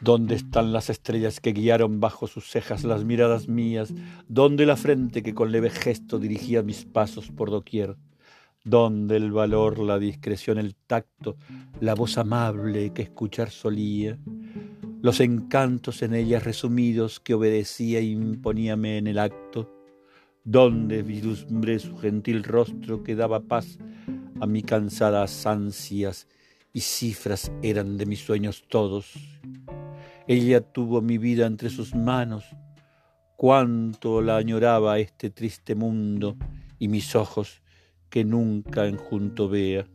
¿Dónde están las estrellas que guiaron bajo sus cejas las miradas mías? ¿Dónde la frente que con leve gesto dirigía mis pasos por doquier? ¿Dónde el valor, la discreción, el tacto, la voz amable que escuchar solía? Los encantos en ellas resumidos que obedecía e imponíame en el acto. ¿Dónde vislumbré su gentil rostro que daba paz a mi cansadas ansias y cifras eran de mis sueños todos? Ella tuvo mi vida entre sus manos. Cuánto la añoraba este triste mundo y mis ojos que nunca en junto vea.